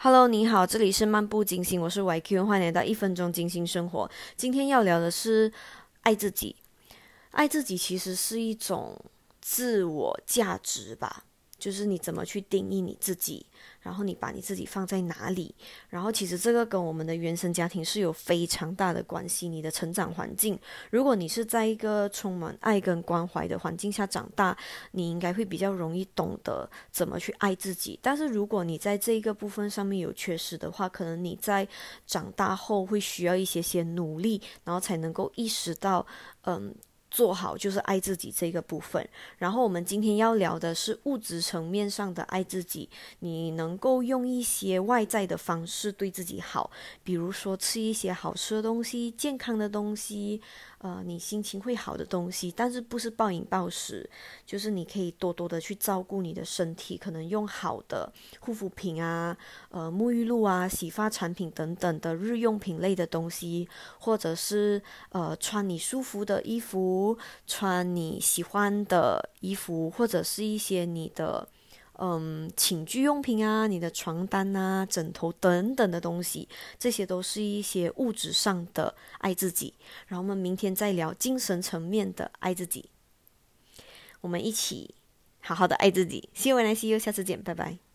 Hello，你好，这里是漫步金星，我是 YQ，欢迎来到一分钟金星生活。今天要聊的是爱自己。爱自己其实是一种自我价值吧。就是你怎么去定义你自己，然后你把你自己放在哪里，然后其实这个跟我们的原生家庭是有非常大的关系。你的成长环境，如果你是在一个充满爱跟关怀的环境下长大，你应该会比较容易懂得怎么去爱自己。但是如果你在这个部分上面有缺失的话，可能你在长大后会需要一些些努力，然后才能够意识到，嗯。做好就是爱自己这个部分，然后我们今天要聊的是物质层面上的爱自己。你能够用一些外在的方式对自己好，比如说吃一些好吃的东西、健康的东西。呃，你心情会好的东西，但是不是暴饮暴食，就是你可以多多的去照顾你的身体，可能用好的护肤品啊、呃沐浴露啊、洗发产品等等的日用品类的东西，或者是呃穿你舒服的衣服，穿你喜欢的衣服，或者是一些你的。嗯，寝具用品啊，你的床单啊、枕头等等的东西，这些都是一些物质上的爱自己。然后我们明天再聊精神层面的爱自己。我们一起好好的爱自己。See you, see you，下次见，拜拜。